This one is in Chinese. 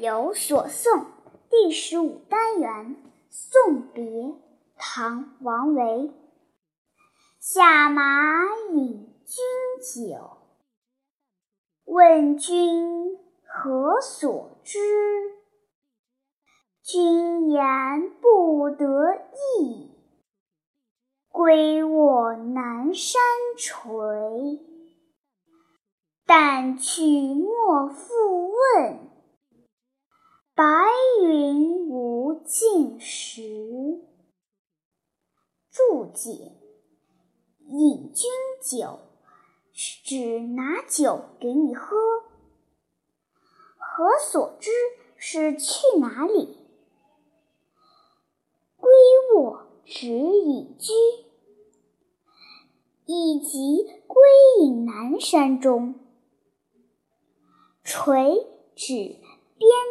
有所送第十五单元送别，唐·王维。下马饮君酒，问君何所之？君言不得意，归卧南山陲。但去莫复，白云无尽时。注解：饮君酒是指拿酒给你喝。何所知是去哪里？归卧指隐居，以及归隐南山中。垂指边。